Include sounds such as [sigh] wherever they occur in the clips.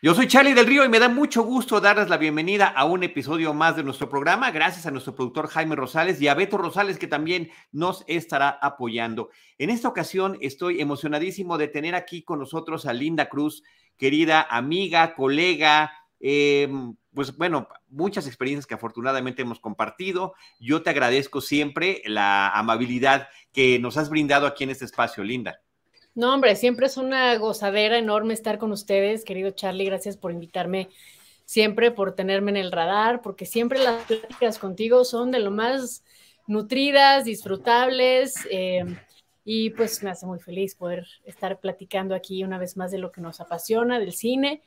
Yo soy Charlie del Río y me da mucho gusto darles la bienvenida a un episodio más de nuestro programa, gracias a nuestro productor Jaime Rosales y a Beto Rosales que también nos estará apoyando. En esta ocasión estoy emocionadísimo de tener aquí con nosotros a Linda Cruz, querida amiga, colega, em, pues bueno, muchas experiencias que afortunadamente hemos compartido. Yo te agradezco siempre la amabilidad que nos has brindado aquí en este espacio, Linda. No, hombre, siempre es una gozadera enorme estar con ustedes, querido Charlie. Gracias por invitarme siempre, por tenerme en el radar, porque siempre las pláticas contigo son de lo más nutridas, disfrutables. Eh, y pues me hace muy feliz poder estar platicando aquí una vez más de lo que nos apasiona, del cine.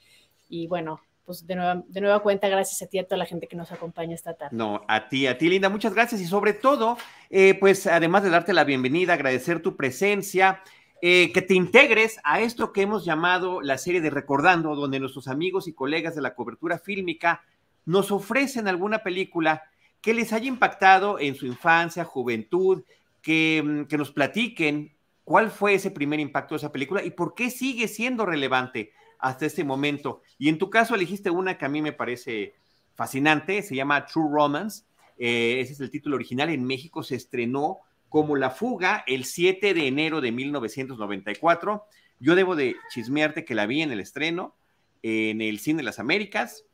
Y bueno, pues de nueva, de nueva cuenta, gracias a ti y a toda la gente que nos acompaña esta tarde. No, a ti, a ti, Linda, muchas gracias. Y sobre todo, eh, pues además de darte la bienvenida, agradecer tu presencia. Eh, que te integres a esto que hemos llamado la serie de Recordando, donde nuestros amigos y colegas de la cobertura fílmica nos ofrecen alguna película que les haya impactado en su infancia, juventud, que, mm, que nos platiquen cuál fue ese primer impacto de esa película y por qué sigue siendo relevante hasta este momento. Y en tu caso elegiste una que a mí me parece fascinante, se llama True Romance, eh, ese es el título original, en México se estrenó como La Fuga el 7 de enero de 1994. Yo debo de chismearte que la vi en el estreno, en el Cine de las Américas,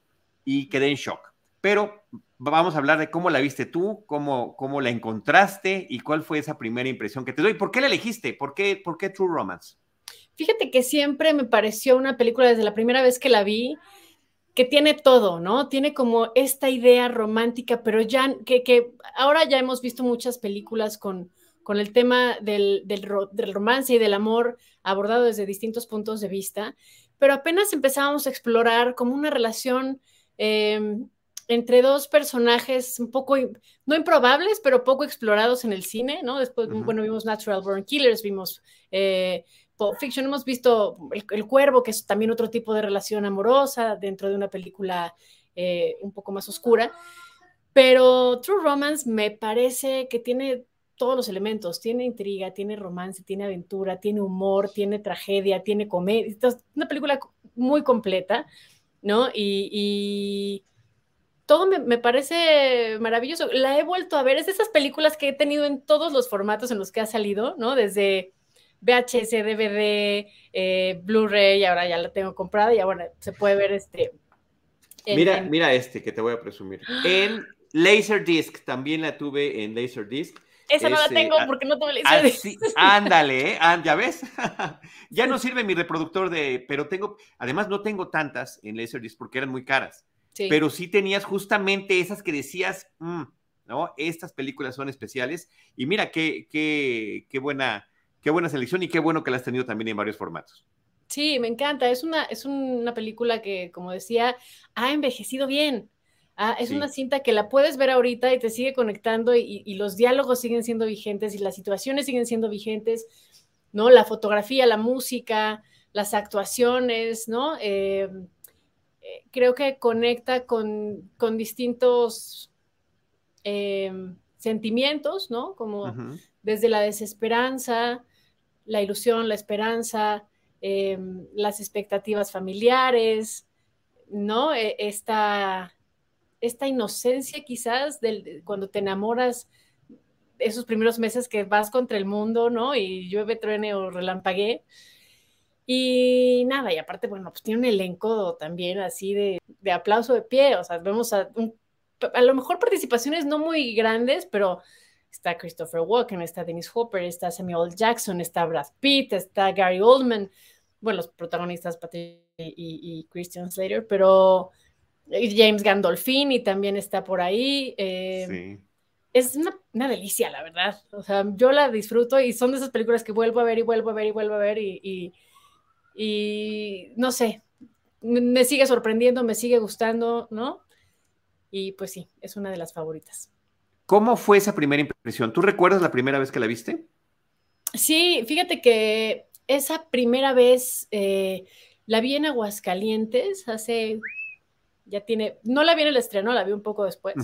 y quedé en shock. Pero vamos a hablar de cómo la viste tú, cómo, cómo la encontraste y cuál fue esa primera impresión que te doy. ¿Por qué la elegiste? ¿Por qué, por qué True Romance? Fíjate que siempre me pareció una película desde la primera vez que la vi, que tiene todo, ¿no? Tiene como esta idea romántica, pero ya que, que ahora ya hemos visto muchas películas con, con el tema del, del, del, romance y del amor abordado desde distintos puntos de vista, pero apenas empezábamos a explorar como una relación eh, entre dos personajes un poco, no improbables, pero poco explorados en el cine, ¿no? Después, uh -huh. bueno, vimos Natural Born Killers, vimos eh, Pulp Fiction, hemos visto el, Cuervo, que es también otro tipo de relación amorosa dentro de una película eh, un poco más oscura. Pero True Romance me parece que tiene todos los elementos. Tiene intriga, tiene romance, tiene aventura, tiene humor, tiene tragedia, tiene comedia. Es una película muy completa, ¿no? Y, y todo me, me, parece maravilloso. La he vuelto a ver. Es de esas películas que he tenido en todos los formatos en los que ha salido, ¿no? Desde VHS, DVD, eh, Blu-ray, ahora ya la tengo comprada y ahora se puede ver este. En, mira, en... mira este que te voy a presumir. En Laserdisc, también la tuve en Laserdisc. Esa no la tengo porque no tuve Laserdisc. Así, ándale, ¿eh? ah, ya ves. [laughs] ya no sirve mi reproductor de, pero tengo, además no tengo tantas en Laserdisc porque eran muy caras. Sí. Pero sí tenías justamente esas que decías, mmm, ¿no? Estas películas son especiales. Y mira qué, qué, qué buena qué buena selección y qué bueno que la has tenido también en varios formatos. Sí, me encanta. Es una, es una película que, como decía, ha envejecido bien. Ah, es sí. una cinta que la puedes ver ahorita y te sigue conectando y, y, los diálogos siguen siendo vigentes y las situaciones siguen siendo vigentes, ¿no? La fotografía, la música, las actuaciones, ¿no? Eh, eh, creo que conecta con, con distintos eh, sentimientos, ¿no? Como uh -huh. desde la desesperanza, la ilusión, la esperanza, eh, las expectativas familiares, ¿no? E, esta, esta inocencia quizás del, cuando te enamoras esos primeros meses que vas contra el mundo, ¿no? Y llueve, truene o relampaguee. Y nada, y aparte, bueno, pues tiene un elenco también así de, de aplauso de pie, o sea, vemos a, un, a lo mejor participaciones no muy grandes, pero está Christopher Walken, está Dennis Hopper, está Samuel Jackson, está Brad Pitt, está Gary Oldman, bueno, los protagonistas Patrick y, y, Christian Slater, pero James Gandolfini también está por ahí. Eh, sí. Es una, una, delicia, la verdad. O sea, yo la disfruto y son de esas películas que vuelvo a ver y vuelvo a ver y vuelvo a ver y, y, y no sé, me sigue sorprendiendo, me sigue gustando, ¿no? y pues sí, es una de las favoritas. ¿Cómo fue esa primera impresión? ¿Tú recuerdas la primera vez que la viste? Sí, fíjate que esa primera vez eh, la vi en Aguascalientes hace, ya tiene, no la vi en el estreno, la vi un poco después.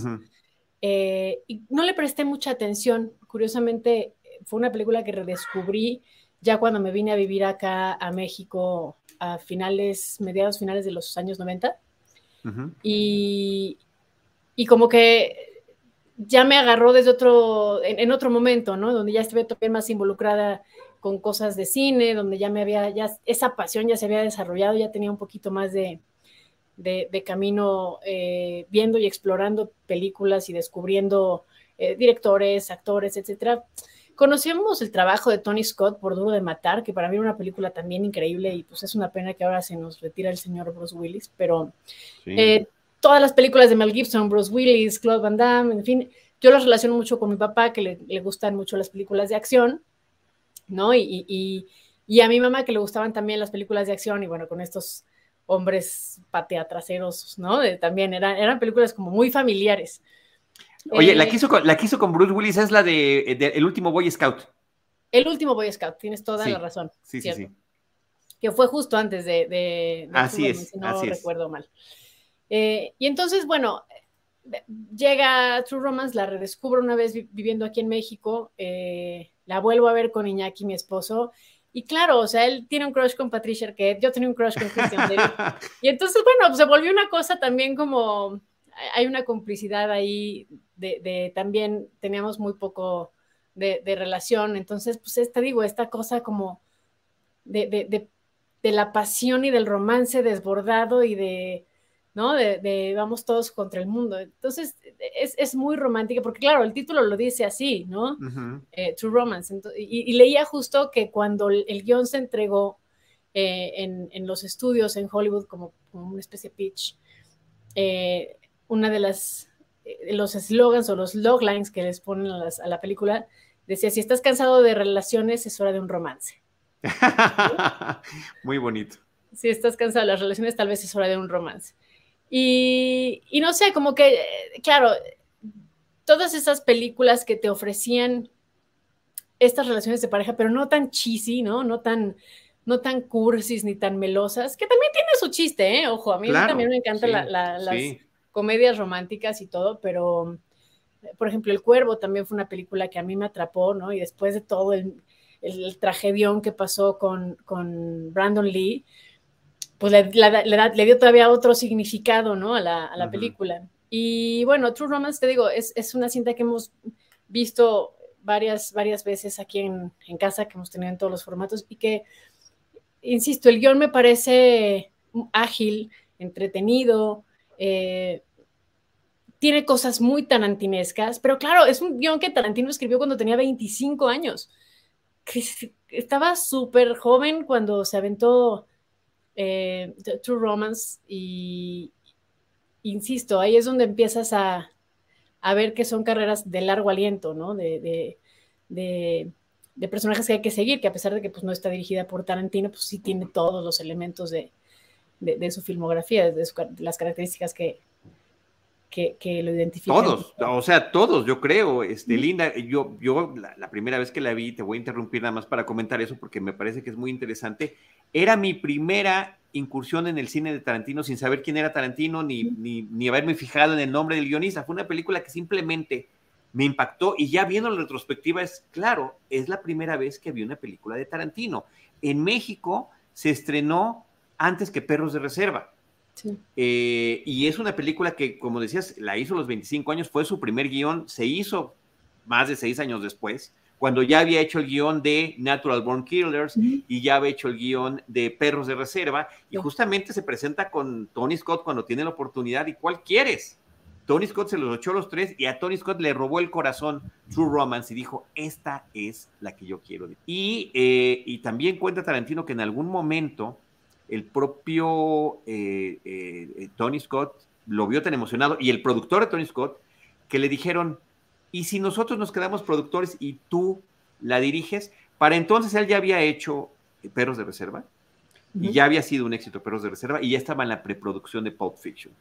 Eh, y no le presté mucha atención. Curiosamente, fue una película que redescubrí ya cuando me vine a vivir acá a México a finales, mediados finales de los años 90. y, y como que ya me agarró desde otro, en, otro momento, ¿no? Donde ya estuve todavía más involucrada con cosas de cine, donde ya me había, ya esa pasión ya se había desarrollado, ya tenía un poquito más de, de, camino eh, viendo y explorando películas y descubriendo eh, directores, actores, etcétera. Conocíamos el trabajo de Tony Scott por Duro de Matar, que para mí era una película también increíble y pues es una pena que ahora se nos retira el señor Bruce Willis, pero eh, todas las películas de Mel Gibson, Bruce Willis, Claude Van Damme, en fin, yo las relaciono mucho con mi papá, que le, gustan mucho las películas de acción, ¿no? Y, a mi mamá, que le gustaban también las películas de acción, y bueno, con estos hombres pateatraseros, ¿no? también eran, eran películas como muy familiares. Oye, la, eh, quiso con, la quiso con Bruce Willis, es la de, El último Boy Scout. El último Boy Scout, tienes toda la razón. Sí, sí, sí. Que fue justo antes de. de, así es. Si no recuerdo mal. Eh, y entonces, bueno, llega True Romance, la redescubro una vez viviendo aquí en México, eh, la vuelvo a ver con Iñaki, mi esposo, y claro, o sea, él tiene un crush con Patricia Arquette, yo tenía un crush con Christian Bale, [laughs] y entonces, bueno, pues se volvió una cosa también como, hay una complicidad ahí de, también teníamos muy poco de, relación, entonces, pues esta, digo, esta cosa como de la pasión y del romance desbordado y de ¿no? De, vamos todos contra el mundo. Entonces, es, muy romántica, porque claro, el título lo dice así, ¿no? Eh, True Romance. y, leía justo que cuando el, guion se entregó eh, en, los estudios en Hollywood como, una especie de pitch, eh, una de las, los slogans o los loglines que les ponen a, a la película decía, si estás cansado de relaciones, es hora de un romance. [laughs] muy bonito. Si estás cansado de las relaciones, tal vez es hora de un romance. Y, no sé, como que, claro, todas esas películas que te ofrecían estas relaciones de pareja, pero no tan cheesy, ¿no? No tan, no tan cursis ni tan melosas, que también tiene su chiste, ¿eh? Ojo, a mí también me encantan las comedias románticas y todo, pero, por ejemplo, El Cuervo también fue una película que a mí me atrapó, ¿no? Y después de todo el, el, tragedión que pasó con, con Brandon Lee, pues le, dio todavía otro significado, ¿no? A la, película. Y bueno, True Romance, te digo, es, una cinta que hemos visto varias, varias veces aquí en, casa, que hemos tenido en todos los formatos y que, insisto, el guion me parece ágil, entretenido, eh, tiene cosas muy tarantinescas, pero claro, es un guion que Tarantino escribió cuando tenía 25 años. Estaba súper joven cuando se aventó eh, True Romance y insisto, ahí es donde empiezas a, ver que son carreras de largo aliento, ¿no? De, personajes que hay que seguir, que a pesar de que pues, no está dirigida por Tarantino, pues sí tiene todos los elementos de, su filmografía, de, las características que, que, lo identifican. Todos, o sea, todos, yo creo, este, Linda, yo, yo la, primera vez que la vi, te voy a interrumpir nada más para comentar eso porque me parece que es muy interesante, era mi primera incursión en el cine de Tarantino sin saber quién era Tarantino ni, ni, ni haberme fijado en el nombre del guionista, fue una película que simplemente me impactó y ya viendo la retrospectiva es claro, es la primera vez que vi una película de Tarantino. En México se estrenó antes que Perros de Reserva. Eh, y es una película que, como decías, la hizo a los 25 años, fue su primer guion, se hizo más de seis años después, cuando ya había hecho el guion de Natural Born Killers y ya había hecho el guion de Perros de Reserva, y justamente se presenta con Tony Scott cuando tiene la oportunidad, ¿y cuál quieres? Tony Scott se los echó los tres y a Tony Scott le robó el corazón True Romance y dijo, esta es la que yo quiero. Y, eh, y también cuenta Tarantino que en algún momento el propio eh, eh, Tony Scott lo vio tan emocionado y el productor de Tony Scott que le dijeron, ¿y si nosotros nos quedamos productores y tú la diriges? Para entonces él ya había hecho Perros de Reserva y ya había sido un éxito Perros de Reserva y ya estaba en la preproducción de Pulp Fiction.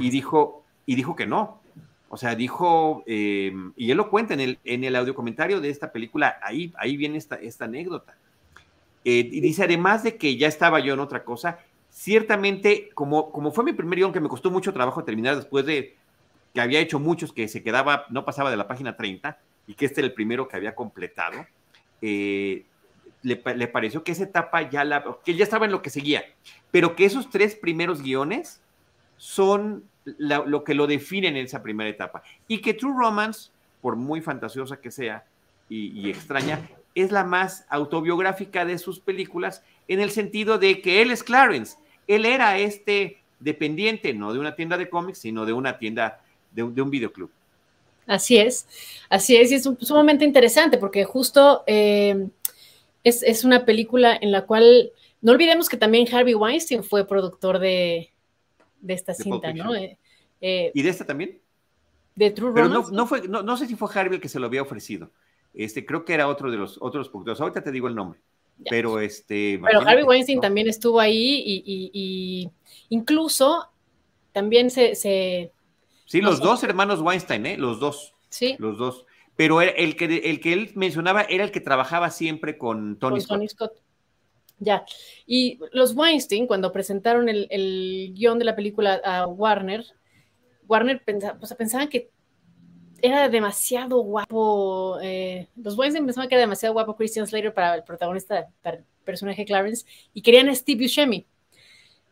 Y dijo, y dijo que no. O sea, dijo, eh, y él lo cuenta en el, en el audio comentario de esta película, ahí, ahí viene esta, esta anécdota. Eh, y dice, además de que ya estaba yo en otra cosa, ciertamente, como, como fue mi primer guion que me costó mucho trabajo terminar después de que había hecho muchos que se quedaba, no pasaba de la página 30, y que este era el primero que había completado, eh, le, pareció que esa etapa ya la, que ya estaba en lo que seguía, pero que esos tres primeros guiones son lo que lo definen en esa primera etapa. Y que True Romance, por muy fantasiosa que sea y, extraña, es la más autobiográfica de sus películas en el sentido de que él es Clarence. Él era este dependiente, no de una tienda de cómics, sino de una tienda, de, un videoclub. Así es, así es, y es sumamente interesante porque justo eh, es, una película en la cual, no olvidemos que también Harvey Weinstein fue productor de, esta cinta, ¿no? Eh, eh, ¿Y de esta también? De True Pero no, fue, no, sé si fue Harvey el que se lo había ofrecido. Este, creo que era otro de los otros productores. Ahorita te digo el nombre. Pero este. Pero Harvey Weinstein también estuvo ahí y, incluso también se. sí, los dos hermanos Weinstein, ¿eh? Los dos. Sí. Los dos. Pero el, que, el que él mencionaba era el que trabajaba siempre con Tony, con Tony Scott. Ya. Y los Weinstein, cuando presentaron el, el, guion de la película a Warner, Warner pensaba, o sea, pensaban que era demasiado guapo. Eh, los Weinstein pensaban que era demasiado guapo Christian Slater para el protagonista, para el personaje Clarence, y querían a Steve Buscemi.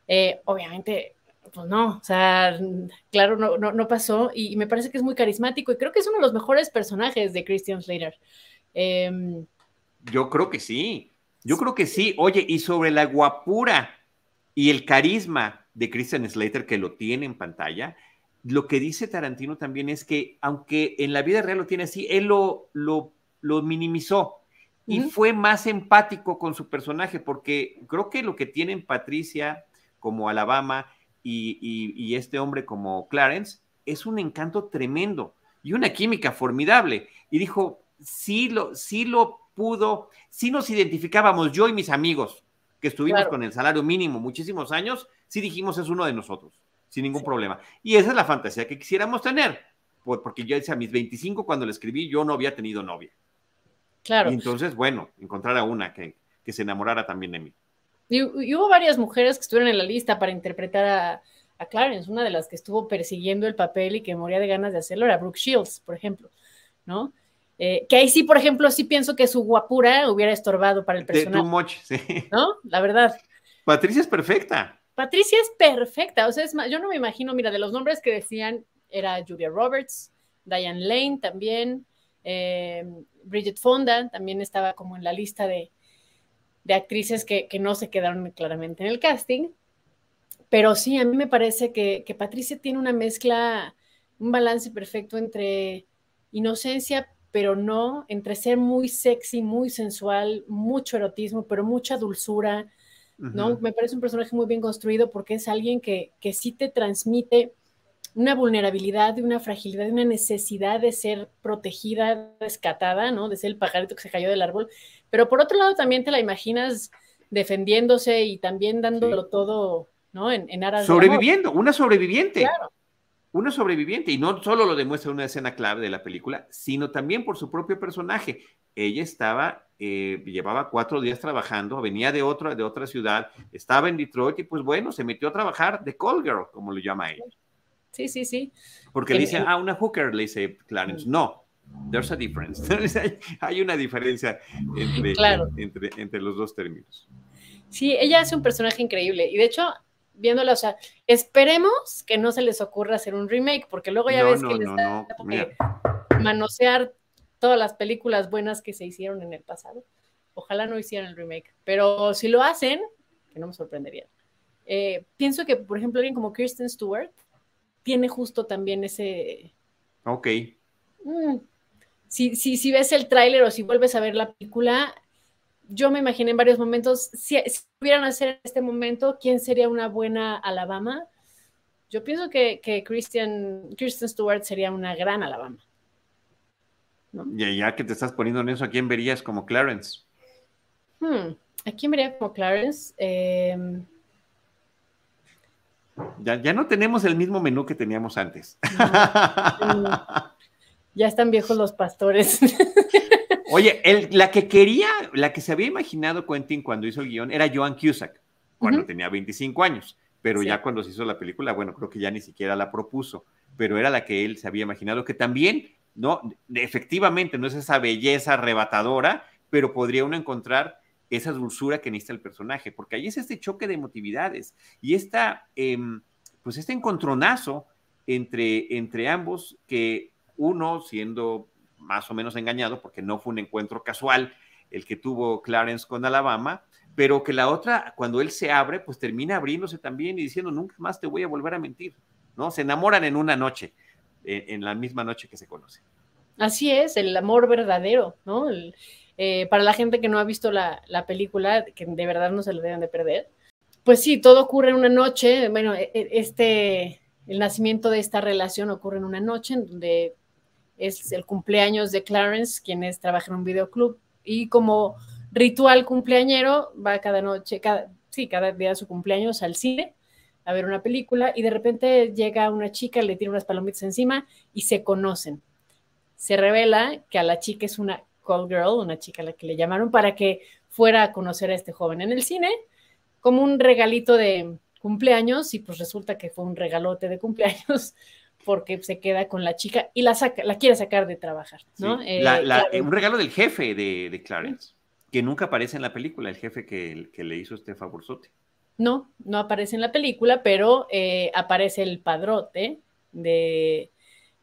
Eh, obviamente, pues no, o sea, claro, no, no, pasó, y, me parece que es muy carismático, y creo que es uno de los mejores personajes de Christian Slater. Em, yo creo que sí, yo creo que sí. Oye, y sobre la guapura y el carisma de Christian Slater que lo tiene en pantalla, lo que dice Tarantino también es que, aunque en la vida real lo tiene así, él lo, lo, minimizó y fue más empático con su personaje, porque creo que lo que tienen Patricia como Alabama y, este hombre como Clarence es un encanto tremendo y una química formidable. Y dijo, sí lo, sí lo pudo, sí nos identificábamos yo y mis amigos que estuvimos con el salario mínimo muchísimos años, sí dijimos es uno de nosotros sin ningún problema. Y esa es la fantasía que quisiéramos tener, porque yo decía, a mis 25 cuando le escribí, yo no había tenido novia. Claro. Y entonces, bueno, encontrar a una que, se enamorara también de mí. Y, hubo varias mujeres que estuvieron en la lista para interpretar a, a, Clarence. Una de las que estuvo persiguiendo el papel y que moría de ganas de hacerlo era Brooke Shields, por ejemplo, ¿no? Eh, que ahí sí, por ejemplo, sí pienso que su guapura hubiera estorbado para el personaje. Too much, [laughs] sí. ¿No? La verdad. Patricia es perfecta. Patricia es perfecta, o sea, yo no me imagino, mira, de los nombres que decían, era Julia Roberts, Diane Lane también, eh, Bridget Fonda también estaba como en la lista de, actrices que, no se quedaron claramente en el casting. Pero sí, a mí me parece que Patricia tiene una mezcla, un balance perfecto entre inocencia, pero no, entre ser muy sexy, muy sensual, mucho erotismo, pero mucha dulzura, ¿no? Me parece un personaje muy bien construido porque es alguien que, que sí te transmite una vulnerabilidad, una fragilidad, de una necesidad de ser protegida, rescatada, ¿no? De ser el pajarito que se cayó del árbol. Pero por otro lado también te la imaginas defendiéndose y también dándolo todo, ¿no? En, en aras Sobreviviendo, una sobreviviente. Claro. Una sobreviviente. Y no solo lo demuestra una escena clave de la película, sino también por su propio personaje. Ella estaba eh, llevaba cuatro días trabajando, venía de otra, de otra ciudad, estaba en Detroit y pues bueno, se metió a trabajar de call girl, como lo llama ella. Sí, sí, sí. Porque le dice, ah, una hooker, le dice Clarence. No, there's a difference. [laughs] hay una diferencia entre, entre, entre los dos términos. Sí, ella hace un personaje increíble y de hecho viéndola, o sea, esperemos que no se les ocurra hacer un remake, porque luego ya ves que les da manosear todas las películas buenas que se hicieron en el pasado. Ojalá no hicieran el remake, pero si lo hacen, que no me sorprendería. Eh, pienso que, por ejemplo, alguien como Kirsten Stewart tiene justo también ese... Ok. Mm, si, si, si, ves el tráiler o si vuelves a ver la película, yo me imaginé en varios momentos, si, si pudieran hacer en este momento, ¿quién sería una buena Alabama? Yo pienso que, que Christian, Kirsten Stewart sería una gran Alabama. Y ya que te estás poniendo en eso, ¿a quién verías como Clarence? Hmm, ¿A quién vería como Clarence? Em, Ya, ya no tenemos el mismo menú que teníamos antes. [laughs] ya están viejos los pastores. [laughs] Oye, la que quería, la que se había imaginado Quentin cuando hizo el guion era Joan Cusack, cuando tenía 25 años, pero ya cuando se hizo la película, bueno, creo que ya ni siquiera la propuso, pero era la que él se había imaginado, que también, no, efectivamente, no es esa belleza arrebatadora, pero podría uno encontrar esa dulzura que necesita el personaje, porque ahí es este choque de emotividades y esta, em, pues este encontronazo entre, entre ambos que uno siendo más o menos engañado, porque no fue un encuentro casual el que tuvo Clarence con Alabama, pero que la otra, cuando él se abre, pues termina abriéndose también y diciendo, nunca más te voy a volver a mentir, ¿no? Se enamoran en una noche, en, la misma noche que se conocen. Así es, el amor verdadero, ¿no? Eh, para la gente que no ha visto la, la, película, que de verdad no se lo deben de perder, pues sí, todo ocurre en una noche, bueno, e, e, este, el nacimiento de esta relación ocurre en una noche en donde es el cumpleaños de Clarence, quien es, trabaja en un videoclub, y como ritual cumpleañero va cada noche, cada, sí, cada día de su cumpleaños al cine a ver una película y de repente llega una chica, le tira unas palomitas encima y se conocen. Se revela que a la chica es una call girl, una chica a la que le llamaron para que fuera a conocer a este joven en el cine como un regalito de cumpleaños y pues resulta que fue un regalote de cumpleaños [laughs] porque se queda con la chica y la saca, la quiere sacar de trabajar, ¿no? Eh, un regalo del jefe de, Clarence, que nunca aparece en la película, el jefe que, le hizo este favorzote. No, no aparece en la película, pero eh, aparece el padrote de,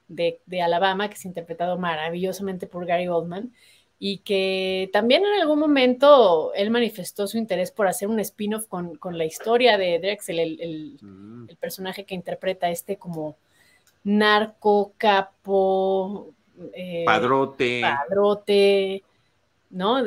de, Alabama, que es interpretado maravillosamente por Gary Oldman, y que también en algún momento él manifestó su interés por hacer un spin-off con, la historia de Drexel, el, mm. el, personaje que interpreta este como narco, capo, eh, padrote. Padrote, ¿no?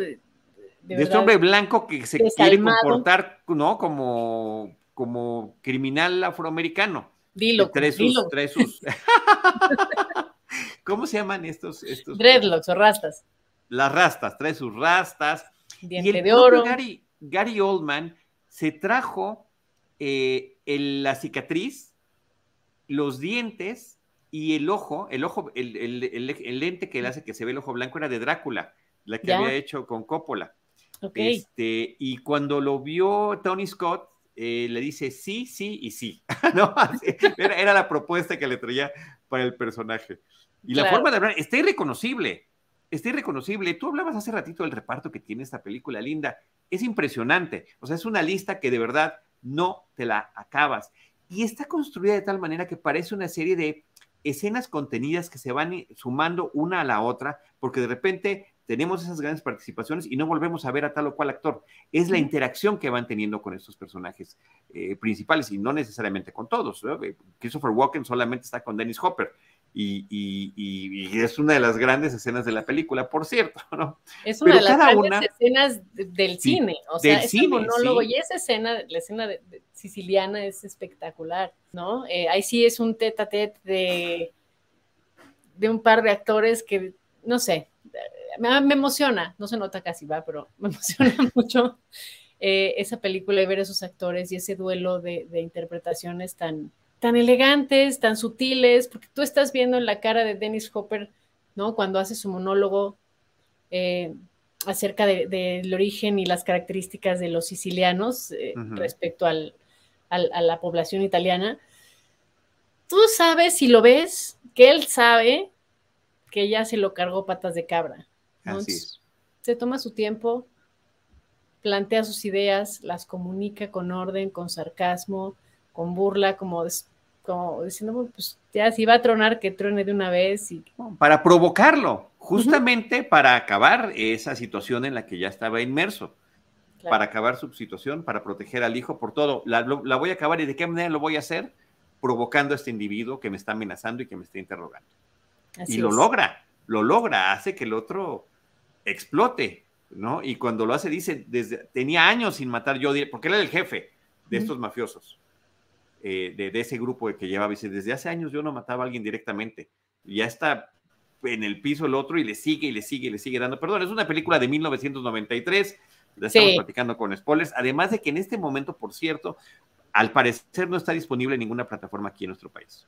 De, este hombre blanco que se quiere comportar, ¿no? Como, como criminal afroamericano. Dilo. Tres sus, Tres sus... [laughs] ¿Cómo se llaman estos? estos? Dreadlocks o rastas. Las rastas, trae sus rastas. Diente y de oro. Gary, Gary Oldman se trajo eh, la cicatriz los dientes y el ojo, el ojo, el, lente que le hace que se ve el ojo blanco era de Drácula, la que había hecho con Coppola. Este, y cuando lo vio Tony Scott, eh, le dice sí, sí y sí. [laughs] ¿No? era, la propuesta que le traía para el personaje. Y la forma de hablar está irreconocible. Está irreconocible. Tú hablabas hace ratito del reparto que tiene esta película, Linda. Es impresionante. O sea, es una lista que de verdad no te la acabas y está construida de tal manera que parece una serie de escenas contenidas que se van sumando una a la otra, porque de repente tenemos esas grandes participaciones y no volvemos a ver a tal o cual actor. Es la interacción que van teniendo con estos personajes eh, principales y no necesariamente con todos. Eh, Christopher Walken solamente está con Dennis Hopper, y, es una de las grandes escenas de la película, por cierto, [laughs] ¿no? Es una de las grandes escenas del cine, o sea, ese monólogo y esa escena, la escena de, siciliana es espectacular, ¿no? Eh, ahí sí es un tete a tete de, de un par de actores que, no sé, me, emociona, no se nota casi, va, pero me [laughs] emociona mucho eh, esa película y ver esos actores y ese duelo de interpretaciones tan tan elegantes, tan sutiles, porque tú estás viendo en la cara de Dennis Hopper, ¿no? Cuando hace su monólogo eh, acerca del origen y las características de los sicilianos eh, respecto al, a la población italiana. Tú sabes, si lo ves, que él sabe que ya se lo cargó patas de cabra. Se toma su tiempo, plantea sus ideas, las comunica con orden, con sarcasmo, con burla, como como diciendo, pues ya si va a tronar, que trone de una vez. Y... Para provocarlo, justamente para acabar esa situación en la que ya estaba inmerso. Para acabar su situación, para proteger al hijo por todo. La, voy a acabar y de qué manera lo voy a hacer? Provocando a este individuo que me está amenazando y que me está interrogando. Y lo logra, lo logra, hace que el otro explote, ¿no? Y cuando lo hace, dice, desde, tenía años sin matar yo, porque él era el jefe de estos mafiosos. Eh, de, ese grupo que llevaba, dice, desde hace años yo no mataba a alguien directamente, ya está en el piso el otro y le sigue y le sigue y le sigue dando. Perdón, es una película de 1993, la estamos platicando con spoilers, además de que en este momento, por cierto, al parecer no está disponible en ninguna plataforma aquí en nuestro país.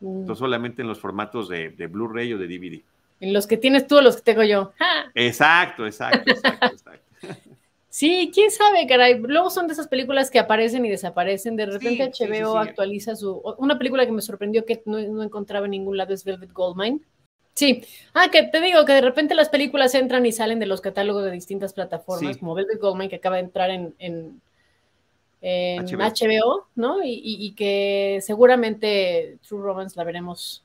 Mm. solamente en los formatos de, Blu-ray o de DVD. En los que tienes tú o los que tengo yo. [laughs] Exacto, exacto, exacto, exacto. [laughs] Sí, quién sabe, caray. Luego son de esas películas que aparecen y desaparecen. De repente HBO actualiza su. Una película que me sorprendió que no, encontraba en ningún lado es Velvet Goldmine. Sí. Ah, que te digo que de repente las películas entran y salen de los catálogos de distintas plataformas, como Velvet Goldmine, que acaba de entrar en, HBO. ¿no? Y, que seguramente True Romance la veremos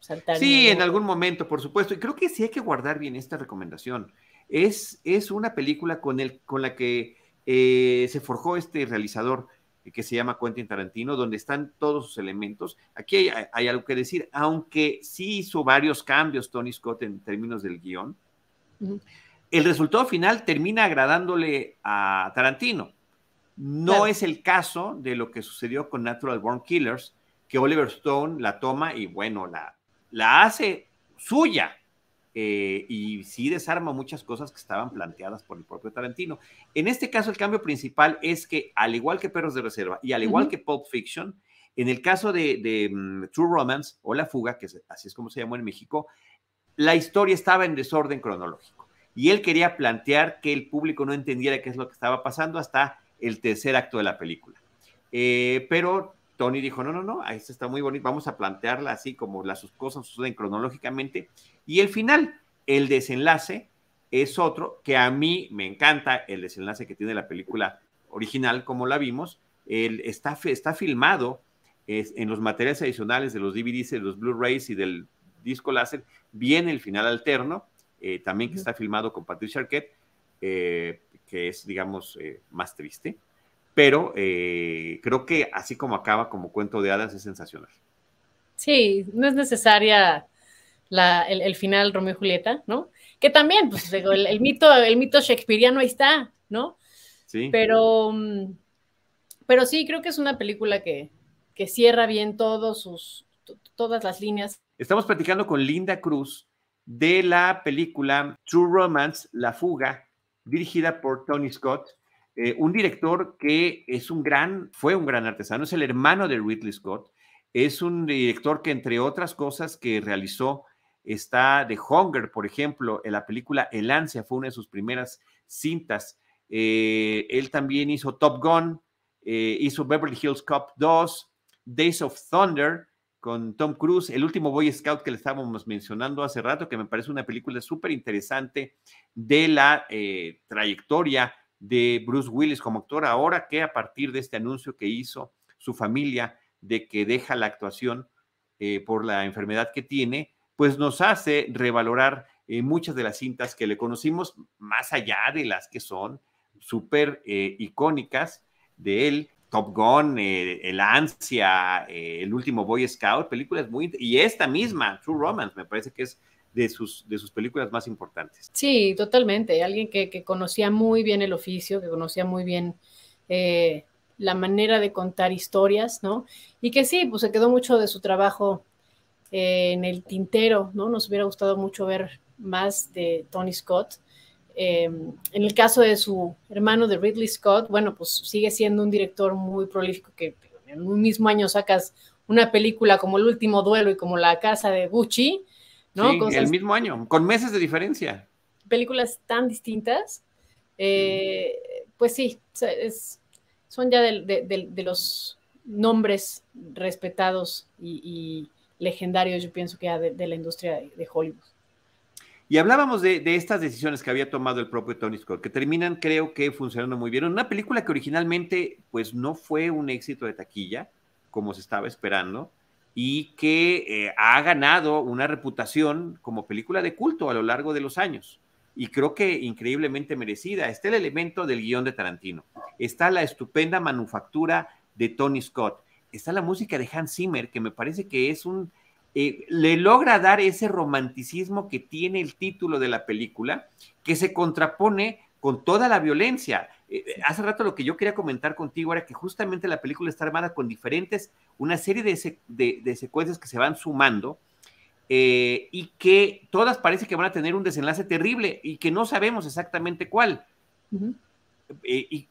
saltar. Sí, en algún momento, por supuesto. Y creo que sí hay que guardar bien esta recomendación es, es una película con, el, con la que eh, se forjó este realizador eh, que se llama Quentin Tarantino, donde están todos sus elementos. Aquí hay, algo que decir, aunque sí hizo varios cambios Tony Scott en términos del guion, el resultado final termina agradándole a Tarantino. No es el caso de lo que sucedió con Natural Born Killers, que Oliver Stone la toma y bueno, la, la hace suya. Eh, y sí desarma muchas cosas que estaban planteadas por el propio Tarantino. En este caso, el cambio principal es que, al igual que Perros de Reserva y al igual que Pulp Fiction, en el caso de, mm, True Romance o La Fuga, que así es como se llamó en México, la historia estaba en desorden cronológico. Y él quería plantear que el público no entendiera qué es lo que estaba pasando hasta el tercer acto de la película. Eh, pero Tony dijo, no, no, no, esto está muy bonito, vamos a plantearla así como las cosas suceden cronológicamente y el final, el desenlace, es otro que a mí me encanta, el desenlace que tiene la película original, como la vimos. El, está, está filmado en los materiales adicionales de los DVDs, de los Blu-rays y del disco láser. Viene el final alterno, eh, también que está filmado con Patricia Arquette, eh, que es, digamos, eh, más triste. Pero creo que así como acaba como cuento de hadas es sensacional. Sí, no es necesaria el, final Romeo y Julieta, ¿no? Que también, pues, el, mito, el mito shakespeariano ahí está, ¿no? Sí. Pero, mm, pero sí, creo que es una película que, que cierra bien todos sus, todas las líneas. Estamos platicando con Linda Cruz de la película True Romance, La Fuga, dirigida por Tony Scott, eh, un director que es un gran, fue un gran artesano, es el hermano de Ridley Scott, es un director que entre otras cosas que realizó Está The Hunger, por ejemplo, en la película El Ansia fue una de sus primeras cintas. Eh, él también hizo Top Gun, eh, hizo Beverly Hills Cop 2, Days of Thunder con Tom Cruise, el último Boy Scout que le estábamos mencionando hace rato, que me parece una película súper interesante de la eh, trayectoria de Bruce Willis como actor, ahora que a partir de este anuncio que hizo su familia de que deja la actuación por la enfermedad que tiene, pues nos hace revalorar eh, muchas de las cintas que le conocimos, más allá de las que son súper eh, icónicas de él. Top Gun, eh, El Ansia, El último Boy Scout, películas muy... Y esta misma, True Romance, me parece que es de sus, de sus películas más importantes. Sí, totalmente. Alguien que, que conocía muy bien el oficio, que conocía muy bien la manera de contar historias, ¿no? Y que sí, pues se quedó mucho de su trabajo en el tintero, ¿no? Nos hubiera gustado mucho ver más de Tony Scott. Em, en el caso de su hermano de Ridley Scott, bueno, pues sigue siendo un director muy prolífico que en un mismo año sacas una película como El último duelo y como La casa de Gucci, ¿no? Sí, el mismo año, con meses de diferencia. Películas tan distintas. Eh, pues sí, son ya de, los nombres respetados y legendarios, yo pienso que ya de, la industria de, Hollywood. Y hablábamos de, estas decisiones que había tomado el propio Tony Scott, que terminan, creo que, funcionando muy bien. Una película que originalmente, pues, no fue un éxito de taquilla, como se estaba esperando, y que eh, ha ganado una reputación como película de culto a lo largo de los años. Y creo que increíblemente merecida. Está el elemento del guion de Tarantino. Está la estupenda manufactura de Tony Scott está la música de Hans Zimmer, que me parece que es un... Eh, le logra dar ese romanticismo que tiene el título de la película, que se contrapone con toda la violencia. Eh, eh, hace rato lo que yo quería comentar contigo era que justamente la película está armada con diferentes, una serie de, secuencias que se van sumando y que todas parece que van a tener un desenlace terrible y que no sabemos exactamente cuál. Eh,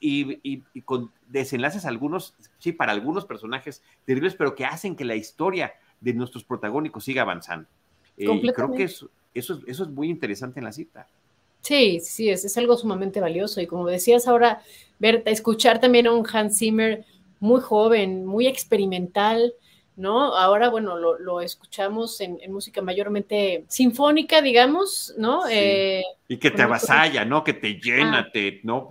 y, con desenlaces algunos, sí, para algunos personajes terribles, pero que hacen que la historia de nuestros protagónicos siga avanzando. Eh, creo que eso, eso, eso, es muy interesante en la cita. Sí, sí, es, es, algo sumamente valioso. Y como decías ahora, ver, escuchar también a un Hans Zimmer muy joven, muy experimental, ¿no? Ahora, bueno, lo, escuchamos en, música mayormente sinfónica, digamos, ¿no? Eh, y que te avasalla, ¿no? Que te llena, ah. te, ¿no?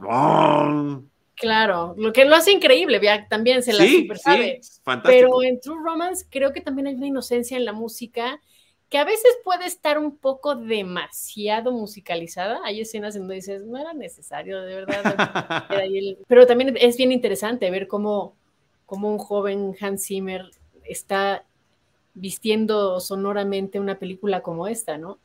Claro, lo que lo hace increíble, ya también se la super sabe. Pero en True Romance creo que también hay una inocencia en la música que a veces puede estar un poco demasiado musicalizada. Hay escenas en donde dices, no era necesario, de verdad. [laughs] Pero también es bien interesante ver cómo, cómo un joven Hans Zimmer está vistiendo sonoramente una película como esta, ¿no?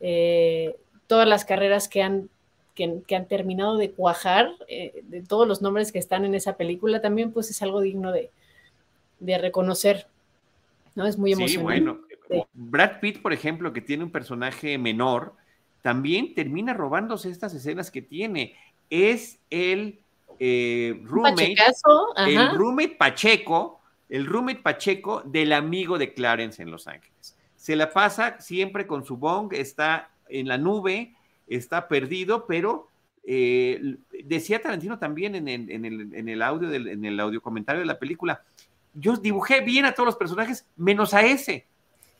Eh, todas las carreras que han, que, han terminado de cuajar, eh, de todos los nombres que están en esa película, también pues es algo digno de, reconocer, ¿no? Es muy emocionante. Sí, bueno, Brad Pitt, por ejemplo, que tiene un personaje menor, también termina robándose estas escenas que tiene. Es el eh, roommate, el roommate Pacheco, el roommate Pacheco del amigo de Clarence en Los Ángeles. Se la pasa siempre con su bong, está en la nube, está perdido, pero eh, decía Tarantino también en el, audio, en el audio comentario de la película, yo dibujé bien a todos los personajes, menos a ese.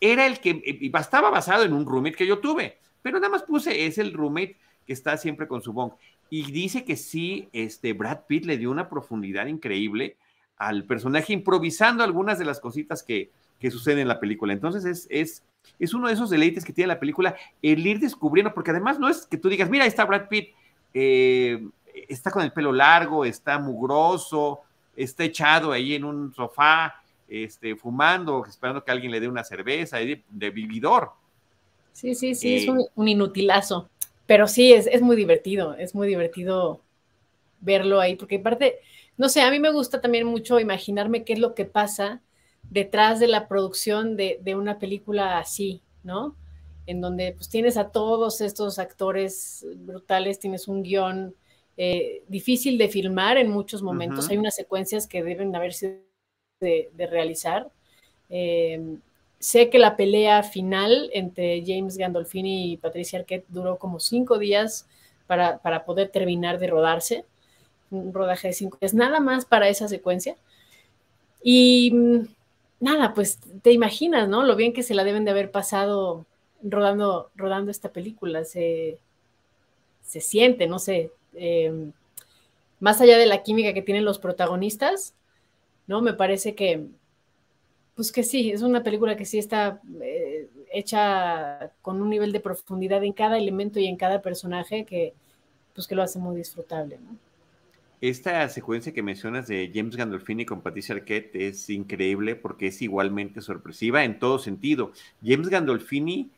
Era el que, estaba basado en un roommate que yo tuve, pero nada más puse, es el roommate que está siempre con su bong. Y dice que sí, este Brad Pitt le dio una profundidad increíble al personaje improvisando algunas de las cositas que, que suceden en la película. Entonces es, es, es uno de esos deleites que tiene la película, el ir descubriendo, porque además no es que tú digas, mira, ahí está Brad Pitt, eh, está con el pelo largo, está mugroso, está echado ahí en un sofá, este, fumando, esperando que alguien le dé una cerveza, de, vividor. Sí, sí, sí, es eh, un, un, inutilazo. Pero sí, es, es muy divertido, es muy divertido verlo ahí, porque aparte, no sé, a mí me gusta también mucho imaginarme qué es lo que pasa detrás de la producción de, una película así, ¿no? En donde pues tienes a todos estos actores brutales, tienes un guion eh, difícil de filmar en muchos momentos, hay unas secuencias que deben haber sido de, realizar. Eh, sé que la pelea final entre James Gandolfini y Patricia Arquette duró como cinco días para, para poder terminar de rodarse un rodaje de cinco días, nada más para esa secuencia. Y mm, nada, pues te imaginas, ¿no? Lo bien que se la deben de haber pasado rodando, rodando esta película. Se, se siente, no sé, em, más allá de la química que tienen los protagonistas, ¿no? Me parece que, pues que sí, es una película que sí está eh, hecha con un nivel de profundidad en cada elemento y en cada personaje que, pues que lo hace muy disfrutable, ¿no? Esta secuencia que mencionas de James Gandolfini con Patricia Arquette es increíble porque es igualmente sorpresiva en todo sentido. James Gandolfini,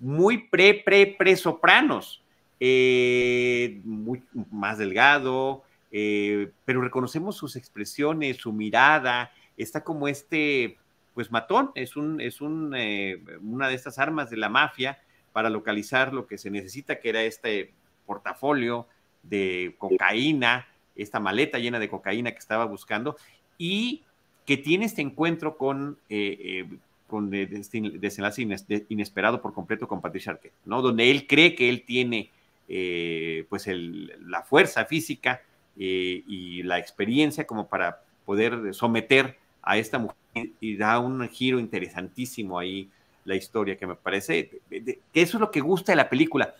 muy pre, pre, pre sopranos, eh, muy más delgado, eh, pero reconocemos sus expresiones, su mirada, está como este, pues matón, es, un, es un, eh, una de estas armas de la mafia para localizar lo que se necesita, que era este portafolio de cocaína esta maleta llena de cocaína que estaba buscando y que tiene este encuentro con, eh, eh, con este desenlace inesperado por completo con Patricia Arquette, ¿no? Donde él cree que él tiene eh, pues la fuerza física y la experiencia como para poder someter a esta mujer y da un giro interesantísimo ahí la historia que me parece eso es lo que gusta de la película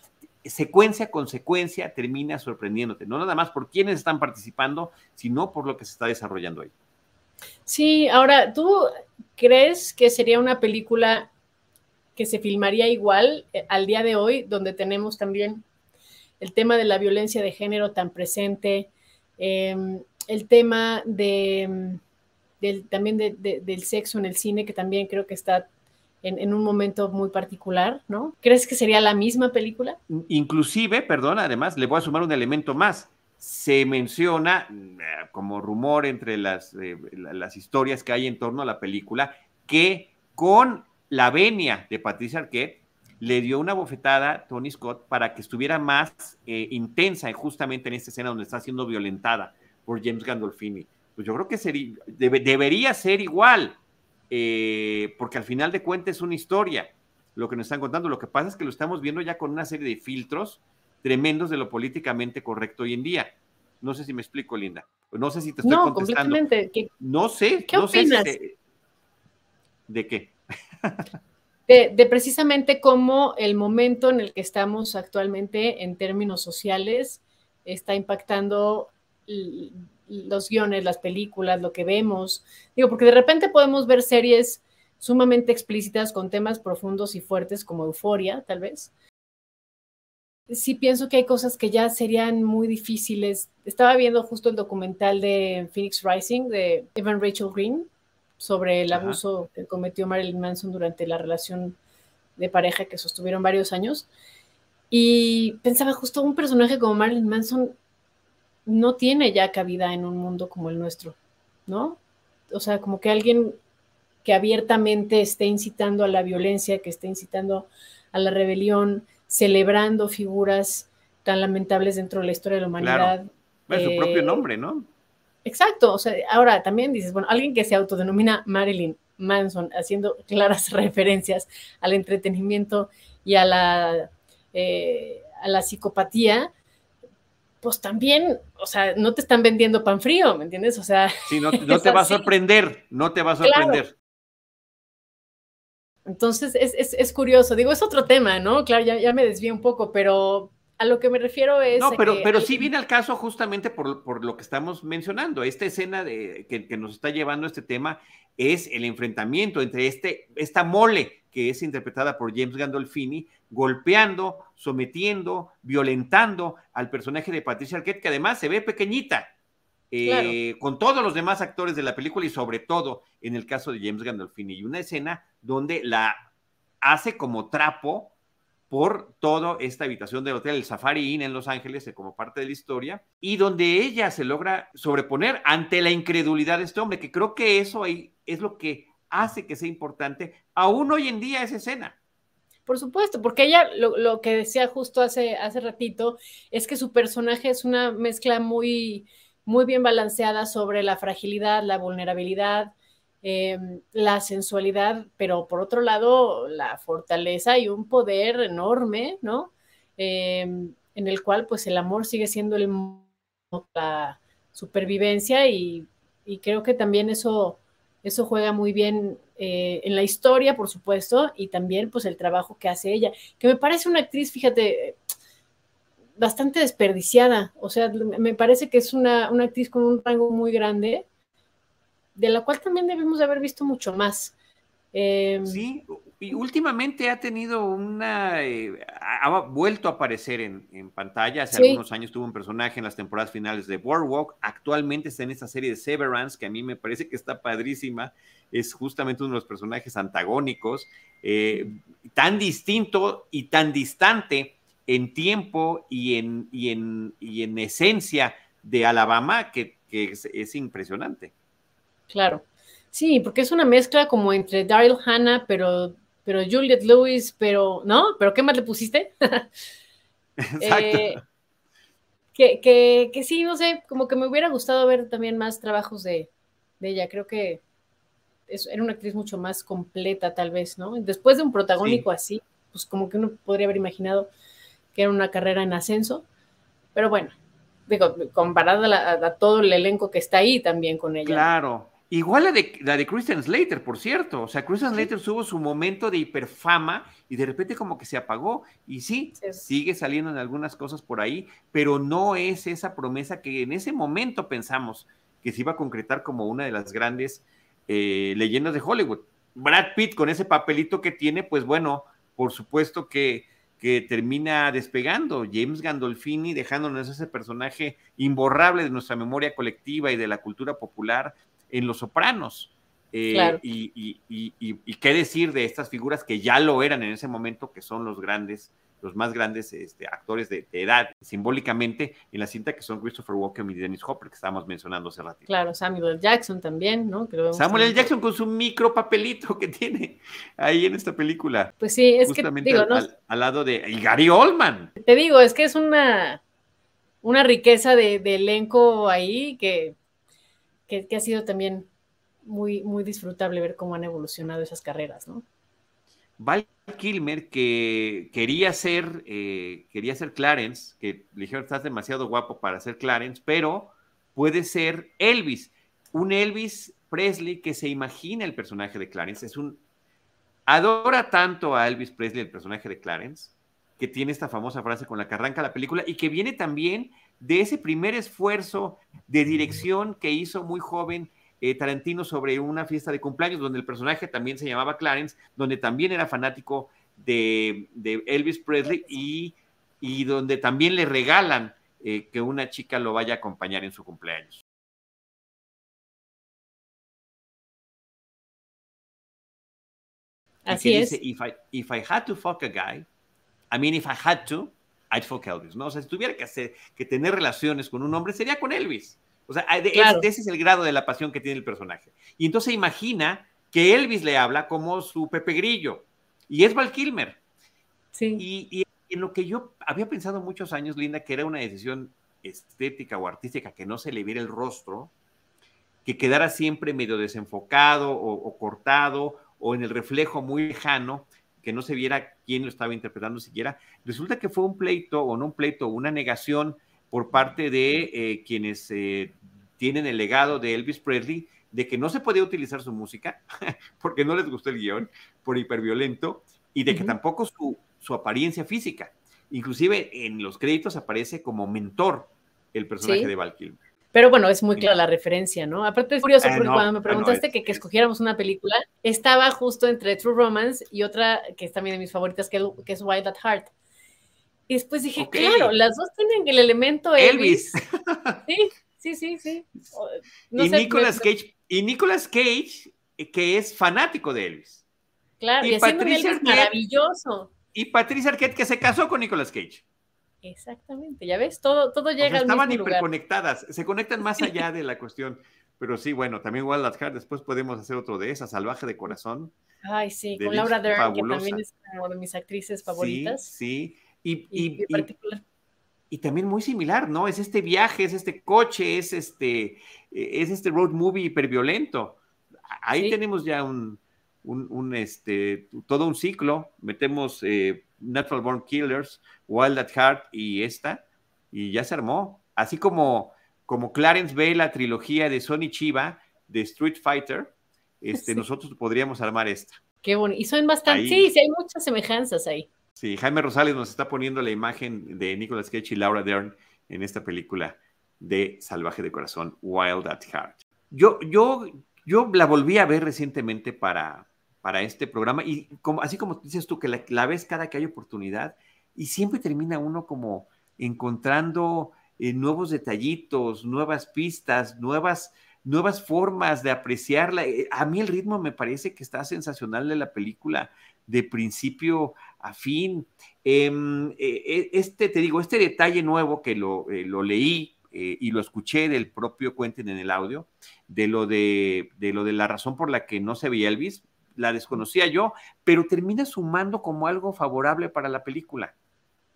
secuencia con secuencia termina sorprendiéndote, no nada más por quienes están participando, sino por lo que se está desarrollando ahí. Sí, ahora, ¿tú crees que sería una película que se filmaría igual eh, al día de hoy, donde tenemos también el tema de la violencia de género tan presente, em, el tema de, también del sexo en el cine, que también creo que está en, un momento muy particular, ¿no? ¿Crees que sería la misma película? Inclusive, perdón, además, le voy a sumar un elemento más. Se menciona eh, como rumor entre las, eh, las historias que hay en torno a la película que con la venia de Patricia Arquette le dio una bofetada Tony Scott para que estuviera más eh, intensa justamente en esta escena donde está siendo violentada por James Gandolfini. Pues yo creo que sería, debería ser igual, eh, porque al final de cuentas es una historia lo que nos están contando. Lo que pasa es que lo estamos viendo ya con una serie de filtros tremendos de lo políticamente correcto hoy en día. No sé si me explico, Linda. No sé si te estoy no, contestando. Completamente. No sé. ¿Qué opinas? ¿De qué? [laughs] de, precisamente cómo el momento en el que estamos actualmente en términos sociales está impactando los guiones, las películas, lo que vemos. Digo, porque de repente podemos ver series sumamente explícitas con temas profundos y fuertes como euforia, tal vez. Sí pienso que hay cosas que ya serían muy difíciles. Estaba viendo justo el documental de Phoenix Rising de Evan Rachel Green sobre el abuso que cometió Marilyn Manson durante la relación de pareja que sostuvieron varios años. Y pensaba justo un personaje como Marilyn Manson no tiene ya cabida en un mundo como el nuestro, ¿no? O sea, como que alguien que abiertamente esté incitando a la violencia, que esté incitando a la rebelión, celebrando figuras tan lamentables dentro de la historia de la humanidad. Claro. su propio eh, nombre, ¿no? Exacto, o sea, ahora también dices, bueno, alguien que se autodenomina Marilyn Manson, haciendo claras [laughs] referencias al entretenimiento y a la, eh, a la psicopatía, pues también, o sea, no te están vendiendo pan frío, ¿me entiendes? O sea... Sí, no, [laughs] te va a sorprender, no te va a sorprender. Entonces, es, curioso, digo, es otro tema, ¿no? Claro, ya, ya me desvío un poco, pero a lo que me refiero es. No, pero, pero sí viene al caso justamente por, lo que estamos mencionando. Esta escena de, que, nos está llevando este tema es el enfrentamiento entre este, esta mole que es interpretada por James Gandolfini, golpeando, sometiendo, violentando al personaje de Patricia Arquette, que además se ve pequeñita, eh, con todos los demás actores de la película y sobre todo en el caso de James Gandolfini. Y una escena donde la hace como trapo por toda esta habitación del hotel, el Safari Inn en Los Ángeles, como parte de la historia, y donde ella se logra sobreponer ante la incredulidad de este hombre, que creo que eso ahí es lo que hace que sea importante aún hoy en día esa escena. Por supuesto, porque ella lo, que decía justo hace, hace ratito es que su personaje es una mezcla muy, muy bien balanceada sobre la fragilidad, la vulnerabilidad, Em, la sensualidad, pero por otro lado, la fortaleza y un poder enorme, ¿no? Em, en el cual pues el amor sigue siendo el, la supervivencia y, creo que también eso, eso juega muy bien eh, en la historia, por supuesto, y también pues el trabajo que hace ella, que me parece una actriz, fíjate, bastante desperdiciada, o sea, me parece que es una, una actriz con un rango muy grande, de la cual también debemos de haber visto mucho más. Em, sí, y últimamente ha tenido una, eh, ha vuelto a aparecer en, pantalla, hace algunos años tuvo un personaje en las temporadas finales de Boardwalk, actualmente está en esta serie de Severance, que a mí me parece que está padrísima, es justamente uno de los personajes antagónicos, eh, tan distinto y tan distante en tiempo y en, y en, y en esencia de Alabama que, es impresionante. Claro. Sí, porque es una mezcla como entre Daryl Hannah, pero, pero Juliette Lewis, pero, ¿no? ¿Pero qué más le pusiste? [laughs] Exacto. Eh, que, que, sí, no sé, como que me hubiera gustado ver también más trabajos de, ella. Creo que es, era una actriz mucho más completa, tal vez, ¿no? Después de un protagónico así, pues como que uno podría haber imaginado que era una carrera en ascenso. Pero bueno, digo, comparada a, a, todo el elenco que está ahí también con ella. Claro, Igual la de, la de Christian Slater, por cierto. O sea, Christian Slater tuvo su momento de hiperfama y de repente como que se apagó. Y sí, sigue saliendo en algunas cosas por ahí, pero no es esa promesa que en ese momento pensamos que se iba a concretar como una de las grandes eh, leyendas de Hollywood. Brad Pitt con ese papelito que tiene, pues bueno, por supuesto que, que termina despegando. James Gandolfini dejándonos ese personaje imborrable de nuestra memoria colectiva y de la cultura popular en Los Sopranos. Eh, y, qué decir de estas figuras que ya lo eran en ese momento, que son los grandes, los más grandes este, actores de, edad, simbólicamente, en la cinta que son Christopher Walken y Dennis Hopper, que estábamos mencionando hace rato. Claro, Samuel L. Jackson también, ¿no? Samuel L. Jackson con su micro papelito que tiene ahí en esta película. Pues sí, es que digo, al, al, lado de y Gary Oldman. Te digo, es que es una, una riqueza de, elenco ahí que, que ha sido también muy, muy disfrutable ver cómo han evolucionado esas carreras, ¿no? Val Kilmer, que quería ser, eh, quería ser Clarence, que le dijeron, estás demasiado guapo para ser Clarence, pero puede ser Elvis, un Elvis Presley que se imagina el personaje de Clarence, es un, adora tanto a Elvis Presley, el personaje de Clarence, que tiene esta famosa frase con la que arranca la película y que viene también de ese primer esfuerzo de dirección que hizo muy joven eh, Tarantino sobre una fiesta de cumpleaños donde el personaje también se llamaba Clarence, donde también era fanático de, Elvis Presley y, donde también le regalan eh, que una chica lo vaya a acompañar en su cumpleaños. Así es. Dice, if I, if I had to fuck a guy, I mean, if I had to, I'd fuck Elvis, ¿no? O sea, si tuviera que, hacer, que tener relaciones con un hombre, sería con Elvis. O sea, ese, es el grado de la pasión que tiene el personaje. Y entonces imagina que Elvis le habla como su Pepe Grillo. Y es Val Kilmer. Sí. Y, en lo que yo había pensado muchos años, Linda, que era una decisión estética o artística que no se le viera el rostro, que quedara siempre medio desenfocado o, cortado o en el reflejo muy lejano, que no se viera quién lo estaba interpretando siquiera. Resulta que fue un pleito, o no un pleito, una negación por parte de eh, quienes eh, tienen el legado de Elvis Presley de que no se podía utilizar su música [laughs] porque no les gustó el guion por hiperviolento y de que tampoco su, su, apariencia física. Inclusive en los créditos aparece como mentor el personaje de Val Kilmer. Pero bueno, es muy clara la referencia, ¿no? Aparte es curioso ah, porque cuando me ah, preguntaste que, que, escogiéramos una película, estaba justo entre True Romance y otra que es también de mis favoritas, que, que es Wild at Heart. Y después dije, claro, las dos tienen el elemento Elvis. Sí, sí, sí, sí. y, Nicolas Cage, y Nicolas Cage, que es fanático de Elvis. Claro, y, Patricia Elvis maravilloso. Y Patricia Arquette, que se casó con Nicolas Cage. Exactamente, ya ves, todo, todo llega o sea, Estaban hiperconectadas, se conectan más [laughs] allá de la cuestión. Pero sí, bueno, también Wild Heart, después podemos hacer otro de esas, Salvaje de Corazón. Ay, sí, con Laura Dern, que también es una de mis actrices favoritas. Sí, sí. Y, y, también muy similar, ¿no? Es este viaje, es este coche, es este, es este road movie hiperviolento. Ahí tenemos ya un, un, este, todo un ciclo. Metemos eh, Natural Born Killers, Wild at Heart y esta, y ya se armó. Así como, como Clarence ve la trilogía de Sony Chiva de Street Fighter, este, nosotros podríamos armar esta. Qué bueno. Y son bastante, sí, sí, hay muchas semejanzas ahí. Sí, Jaime Rosales nos está poniendo la imagen de Nicolas Cage y Laura Dern en esta película de Salvaje de Corazón, Wild at Heart. Yo, yo, yo la volví a ver recientemente para, para este programa y como, así como dices tú, que la, ves cada que hay oportunidad y siempre termina uno como encontrando eh, nuevos detallitos, nuevas pistas, nuevas, nuevas formas de apreciarla. Eh, a mí el ritmo me parece que está sensacional de la película de principio a fin. Em, e, e, este, te digo, este detalle nuevo que lo, eh, leí eh, y lo escuché del propio Quentin en el audio, de lo de, de lo de la razón por la que no se veía Elvis, la desconocía yo, pero termina sumando como algo favorable para la película.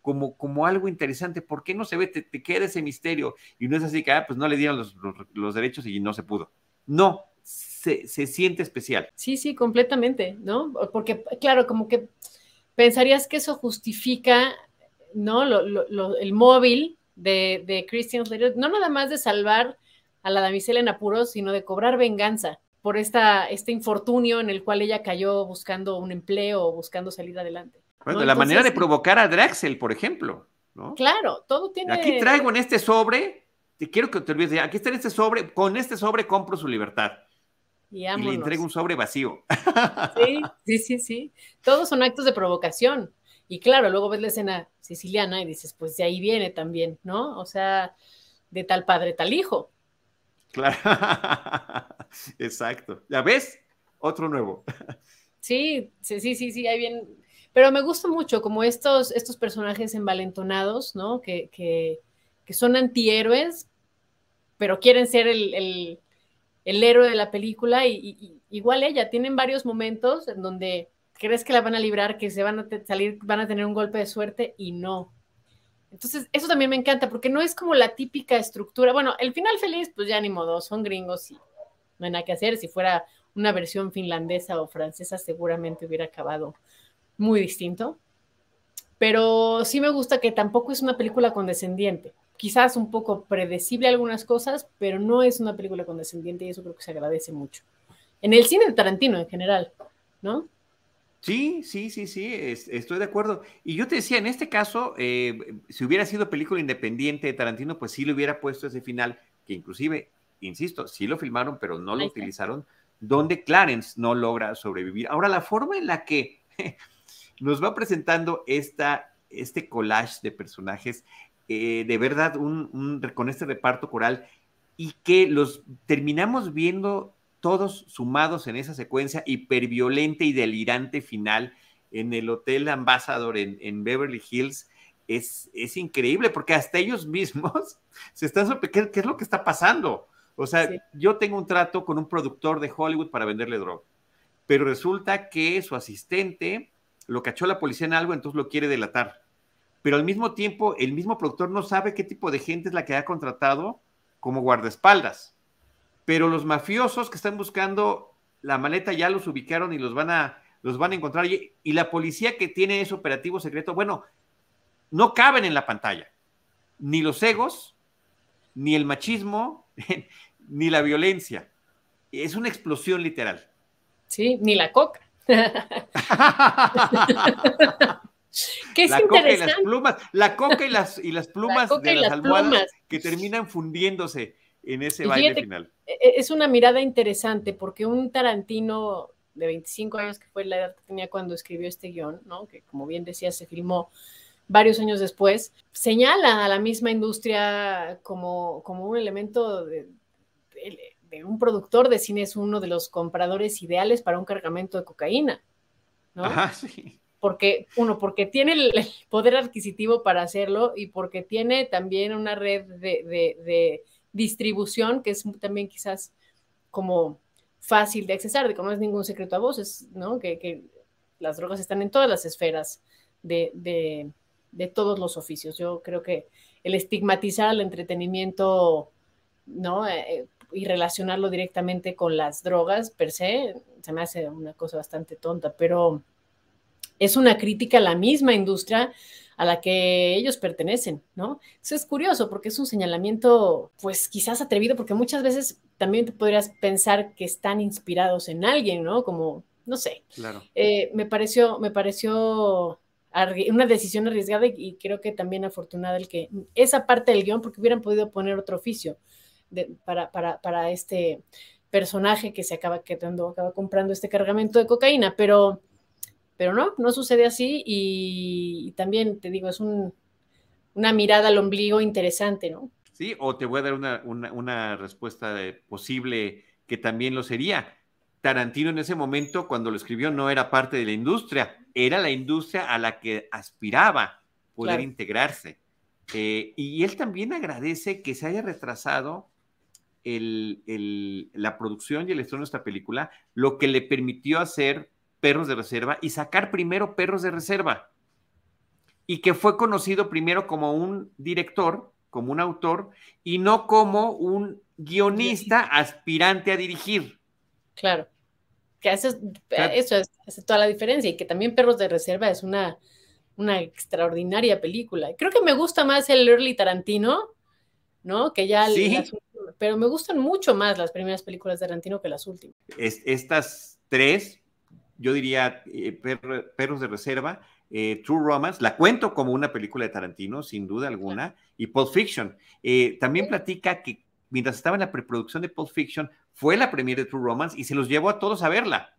Como, como, algo interesante. ¿Por qué no se ve? Te, queda ese misterio. Y no es así que, ah, pues no le dieron los, los derechos y no se pudo. No, se, siente especial. Sí, sí, completamente, ¿no? Porque, claro, como que pensarías que eso justifica, ¿no? el móvil de, de Christian Slater, no nada más de salvar a la damisela en apuros, sino de cobrar venganza por esta, este infortunio en el cual ella cayó buscando un empleo o buscando salir adelante. Bueno, la manera de provocar a Draxel, por ejemplo, ¿no? Claro, todo tiene... Aquí traigo en este sobre, te quiero que te olvides, aquí está en este sobre, con este sobre compro su libertad. Y, le entrega un sobre vacío. Sí, [laughs] sí, sí, sí. Todos son actos de provocación. Y claro, luego ves la escena siciliana y dices, pues de ahí viene también, ¿no? O sea, de tal padre, tal hijo. Claro. [laughs] Exacto. ¿Ya ves? Otro nuevo. Sí, sí, sí, sí, sí, hay bien. Pero me gusta mucho como estos, estos personajes envalentonados, ¿no? Que, que, que son antihéroes, pero quieren ser el, el, el héroe de la película y, igual ella, tienen varios momentos en donde crees que la van a librar, que se van a salir, van a tener un golpe de suerte y no. Entonces, eso también me encanta, porque no es como la típica estructura. Bueno, el final feliz, pues ya ni modo, son gringos y no hay nada que hacer. Si fuera una versión finlandesa o francesa, seguramente hubiera acabado muy distinto. Pero sí me gusta que tampoco es una película condescendiente quizás un poco predecible algunas cosas, pero no es una película condescendiente y eso creo que se agradece mucho. En el cine de Tarantino en general, ¿no? Sí, sí, sí, sí, estoy de acuerdo. Y yo te decía, en este caso, eh, si hubiera sido película independiente de Tarantino, pues sí le hubiera puesto ese final, que inclusive, insisto, sí lo filmaron, pero no lo utilizaron, donde Clarence no logra sobrevivir. Ahora, la forma en la que [laughs] nos va presentando esta, este collage de personajes eh, de verdad un, con este reparto coral y que los terminamos viendo todos sumados en esa secuencia hiperviolenta y delirante final en el Hotel Ambassador en, Beverly Hills. Es, es, increíble porque hasta ellos mismos [laughs] se están sorprendiendo qué, es lo que está pasando. O sea, yo tengo un trato con un productor de Hollywood para venderle droga, pero resulta que su asistente lo cachó la policía en algo, entonces lo quiere delatar pero al mismo tiempo el mismo productor no sabe qué tipo de gente es la que ha contratado como guardaespaldas. Pero los mafiosos que están buscando la maleta ya los ubicaron y los van a, los van a encontrar. Y, la policía que tiene ese operativo secreto, bueno, no caben en la pantalla. Ni los egos, ni el machismo, [laughs] ni la violencia. Es una explosión literal. Sí, ni la coca. [laughs] ¿Qué es la coca y las plumas, la coca y las, y las plumas de las, almohadas que terminan fundiéndose en ese baile final. E, e, es una mirada interesante porque un Tarantino de 25 años, que fue la edad que tenía cuando escribió este guion, ¿no? que como bien decía, se filmó varios años después, señala a la misma industria como, como un elemento de, de, un productor de cine, es uno de los compradores ideales para un cargamento de cocaína. ¿no? Ajá, sí porque, uno, porque tiene el, poder adquisitivo para hacerlo y porque tiene también una red de, distribución que es también quizás como fácil de accesar, de que no es ningún secreto a voces, ¿no? Que, las drogas están en todas las esferas de, todos los oficios. Yo creo que el estigmatizar al entretenimiento, ¿no? Eh, eh, y relacionarlo directamente con las drogas per se, se me hace una cosa bastante tonta, pero es una crítica a la misma industria a la que ellos pertenecen, ¿no? Eso es curioso porque es un señalamiento, pues quizás atrevido, porque muchas veces también te podrías pensar que están inspirados en alguien, ¿no? Como, no sé. Claro. Eh, me pareció, me pareció una decisión arriesgada y, creo que también afortunada el que esa parte del guion, porque hubieran podido poner otro oficio para, para, este personaje que se acaba quedando, acaba comprando este cargamento de cocaína, pero pero no, no sucede así y, también te digo, es una mirada al ombligo interesante, ¿no? Sí, o te voy a dar una, respuesta posible que también lo sería. Tarantino en ese momento, cuando lo escribió, no era parte de la industria, era la industria a la que aspiraba poder integrarse. Eh, y él también agradece que se haya retrasado la producción y el estreno de esta película, lo que le permitió hacer perros de reserva y sacar primero perros de reserva. Y que fue conocido primero como un director, como un autor, y no como un guionista aspirante a dirigir. Claro. Que eso, eso es, hace toda la diferencia y que también Perros de Reserva es una, una extraordinaria película. Creo que me gusta más el Early Tarantino, ¿no? Que ya pero me gustan mucho más las primeras películas de Tarantino que las últimas. estas tres yo diría eh, Perros de Reserva, eh, True Romance, la cuento como una película de Tarantino, sin duda alguna, y Pulp Fiction. Eh, también platica que mientras estaba en la preproducción de Pulp Fiction, fue la premiere de True Romance y se los llevó a todos a verla,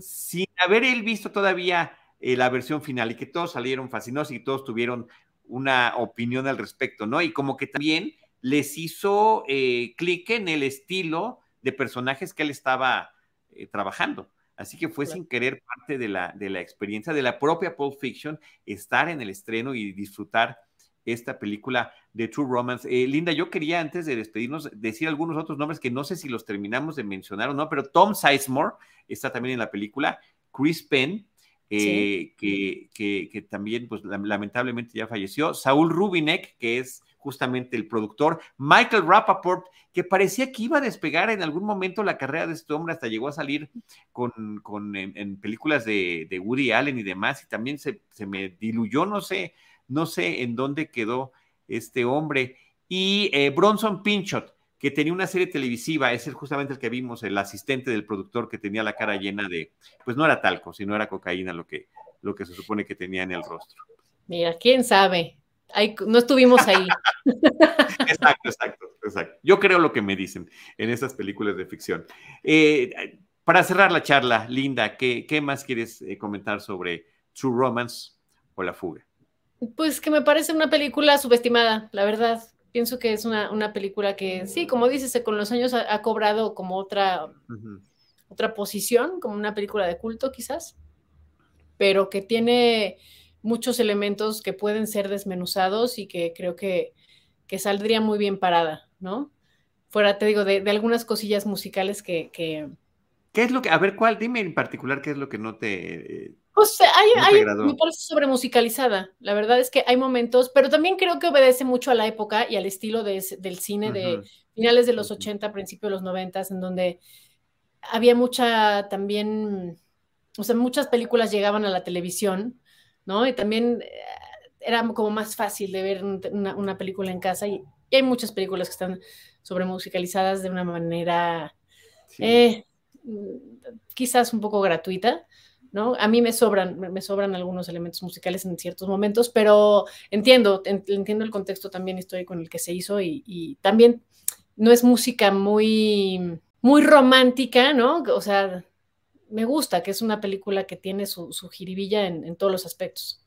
sin haber él visto todavía la versión final y que todos salieron fascinados y todos tuvieron una opinión al respecto, ¿no? Y como que también les hizo eh, clic en el estilo de personajes que él estaba eh, trabajando. Así que fue sin querer parte de la, de la experiencia de la propia Pulp Fiction, estar en el estreno y disfrutar esta película de True Romance. Eh, Linda, yo quería antes de despedirnos decir algunos otros nombres que no sé si los terminamos de mencionar o no, pero Tom Sizemore está también en la película, Chris Penn, eh, que, que, también pues lamentablemente ya falleció, Saúl Rubinek, que es justamente el productor, Michael Rappaport, que parecía que iba a despegar en algún momento la carrera de este hombre, hasta llegó a salir con, con en, películas de, Woody Allen y demás, y también se, se, me diluyó, no sé, no sé en dónde quedó este hombre. Y eh, Bronson Pinchot, que tenía una serie televisiva, ese es justamente el que vimos, el asistente del productor que tenía la cara llena de, pues no era talco, sino era cocaína lo que, lo que se supone que tenía en el rostro. Mira, quién sabe no estuvimos ahí. [laughs] exacto, exacto, exacto. Yo creo lo que me dicen en estas películas de ficción. Eh, para cerrar la charla, Linda, ¿qué, más quieres eh, comentar sobre True Romance o La Fuga? Pues que me parece una película subestimada, la verdad. Pienso que es una, película que, sí, como dices, con los años ha, cobrado como otra, otra posición, como una película de culto quizás, pero que tiene muchos elementos que pueden ser desmenuzados y que creo que, que saldría muy bien parada, ¿no? Fuera, te digo, de, algunas cosillas musicales que, que, ¿Qué es lo que, a ver, cuál, dime en particular qué es lo que no te... Pues hay, hay me parece sobre musicalizada. La verdad es que hay momentos, pero también creo que obedece mucho a la época y al estilo de, del cine de finales de los 80, principios de los 90, en donde había mucha también, o sea, muchas películas llegaban a la televisión ¿no? Y también eh, era como más fácil de ver una, película en casa y, hay muchas películas que están sobre musicalizadas de una manera eh, quizás un poco gratuita, ¿no? A mí me sobran, me sobran algunos elementos musicales en ciertos momentos, pero entiendo, entiendo el contexto también histórico en el que se hizo y, también no es música muy, muy romántica, ¿no? O sea, me gusta, que es una película que tiene su, su jiribilla en, todos los aspectos.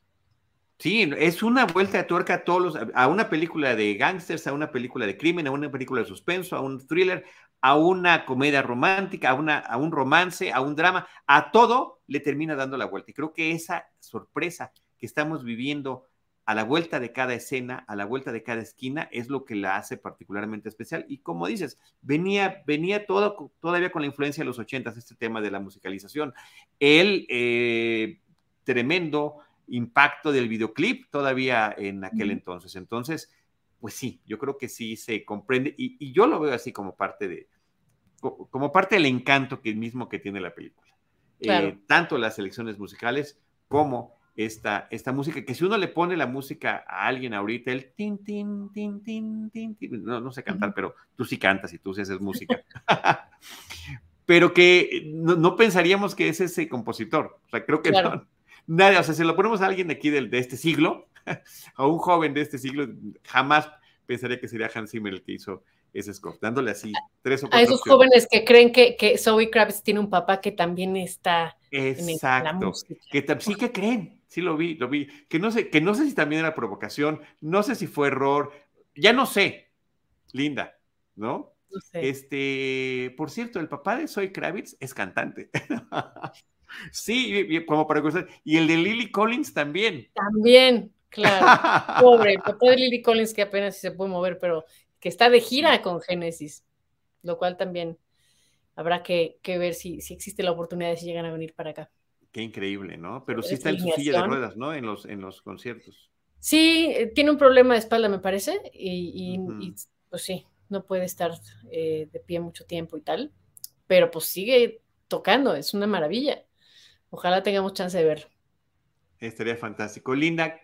Sí, es una vuelta de tuerca a todos a una película de gángsters, a una película de crimen, a una película de suspenso, a un thriller, a una comedia romántica, a, una, a un romance, a un drama, a todo le termina dando la vuelta. Y creo que esa sorpresa que estamos viviendo a la vuelta de cada escena, a la vuelta de cada esquina, es lo que la hace particularmente especial. Y como dices, venía, venía todo, todavía con la influencia de los ochentas, este tema de la musicalización. El eh, tremendo impacto del videoclip todavía en aquel entonces. Entonces, pues sí, yo creo que sí se comprende y, yo lo veo así como parte de, como parte del encanto que mismo que tiene la película. Eh, tanto las selecciones musicales como esta, esta música, que si uno le pone la música a alguien ahorita, el tin, tin, tin, tin, tin, no, no sé cantar, pero tú sí cantas y tú sí haces música. [laughs] [laughs] pero que no, pensaríamos que es ese compositor. O sea, creo que no, nadie, o sea, si lo ponemos a alguien de aquí de, de este siglo, [laughs] a un joven de este siglo, jamás pensaría que sería Hans Zimmer el que hizo ese score, dándole así tres o cuatro. A esos jóvenes que creen que, que Zoe Kravitz tiene un papá que también está Exacto. en la música. Que sí que creen, sí lo vi, lo vi. Que no sé, que no sé si también era provocación, no sé si fue error, ya no sé, Linda, ¿no? no sé. Este, por cierto, el papá de Zoe Kravitz es cantante. [laughs] sí, como para cosas. Y el de Lily Collins también. También, claro. [laughs] Pobre, el papá de Lily Collins que apenas se puede mover, pero que está de gira con Genesis, lo cual también habrá que, ver si, si, existe la oportunidad de si llegan a venir para acá. Qué increíble, ¿no? Pero sí está en su silla de ruedas, ¿no? En los, en los conciertos. Sí, eh, tiene un problema de espalda, me parece, y, pues sí, no puede estar eh, de pie mucho tiempo y tal, pero pues sigue tocando, es una maravilla. Ojalá tengamos chance de verlo. Estaría fantástico. Linda,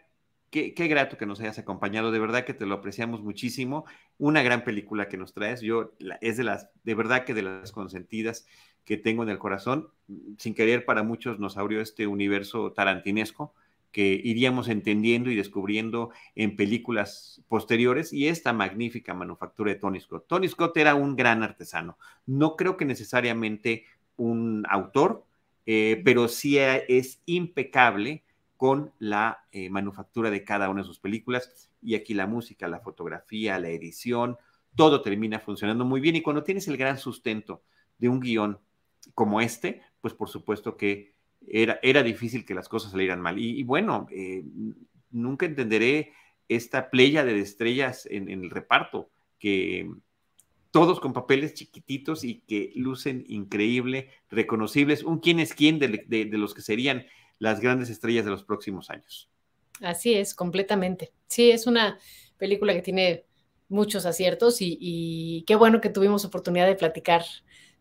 Qué, grato que nos hayas acompañado, de verdad que te lo apreciamos muchísimo. Una gran película que nos traes, yo es de las, de verdad que de las consentidas que tengo en el corazón. Sin querer, para muchos nos abrió este universo tarantinesco que iríamos entendiendo y descubriendo en películas posteriores y esta magnífica manufactura de Tony Scott. Tony Scott era un gran artesano, no creo que necesariamente un autor, eh, pero sí es impecable con la eh, manufactura de cada una de sus películas. Y aquí la música, la fotografía, la edición, todo termina funcionando muy bien. Y cuando tienes el gran sustento de un guion como este, pues por supuesto que era, era difícil que las cosas salieran mal. Y, bueno, eh, nunca entenderé esta playa de estrellas en, el reparto, que todos con papeles chiquititos y que lucen increíble, reconocibles, un quién es quién de los que serían las grandes estrellas de los próximos años. Así es, completamente. Sí, es una película que tiene muchos aciertos y, qué bueno que tuvimos oportunidad de platicar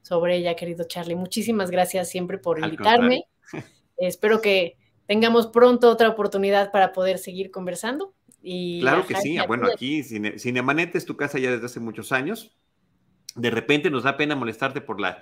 sobre ella, querido Charlie. Muchísimas gracias siempre por invitarme. [laughs] Espero que tengamos pronto otra oportunidad para poder seguir conversando. Y claro que sí. Bueno, aquí Cinemanet es tu casa ya desde hace muchos años. De repente nos da pena molestarte por la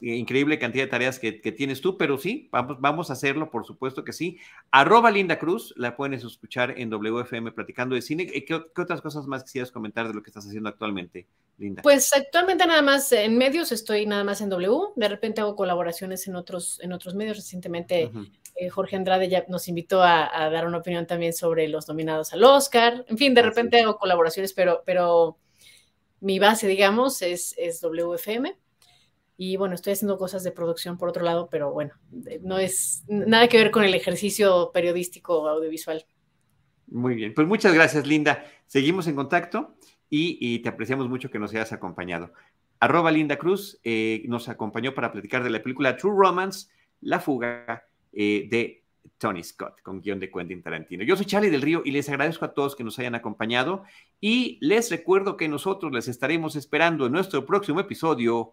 increíble cantidad de tareas que, tienes tú, pero sí, vamos, vamos a hacerlo, por supuesto que sí. Arroba Linda Cruz, la pueden escuchar en WFM Platicando de Cine. ¿Qué, ¿Qué, otras cosas más quisieras comentar de lo que estás haciendo actualmente, Linda? Pues actualmente nada más en medios, estoy nada más en W, de repente hago colaboraciones en otros, en otros medios. Recientemente eh, Jorge Andrade ya nos invitó a, dar una opinión también sobre los nominados al Oscar. En fin, de repente hago colaboraciones, pero, pero mi base, digamos, es, es WFM. Y bueno, estoy haciendo cosas de producción por otro lado, pero bueno, no es nada que ver con el ejercicio periodístico audiovisual. Muy bien, pues muchas gracias, Linda. Seguimos en contacto y, te apreciamos mucho que nos hayas acompañado. Arroba Linda Cruz eh, nos acompañó para platicar de la película True Romance, La Fuga eh, de Tony Scott, con guion de Quentin Tarantino. Yo soy Charlie del Río y les agradezco a todos que nos hayan acompañado y les recuerdo que nosotros les estaremos esperando en nuestro próximo episodio